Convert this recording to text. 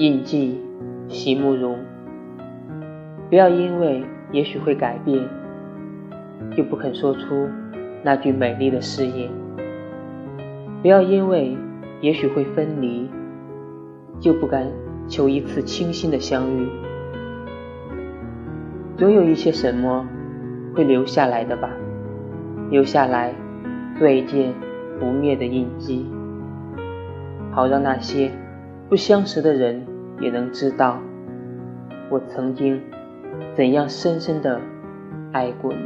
印记席慕容。不要因为也许会改变，就不肯说出那句美丽的誓言；不要因为也许会分离，就不敢求一次倾心的相遇。总有一些什么会留下来的吧，留下来做一件不灭的印记，好让那些不相识的人也能知道，我曾经。怎样深深的爱过你？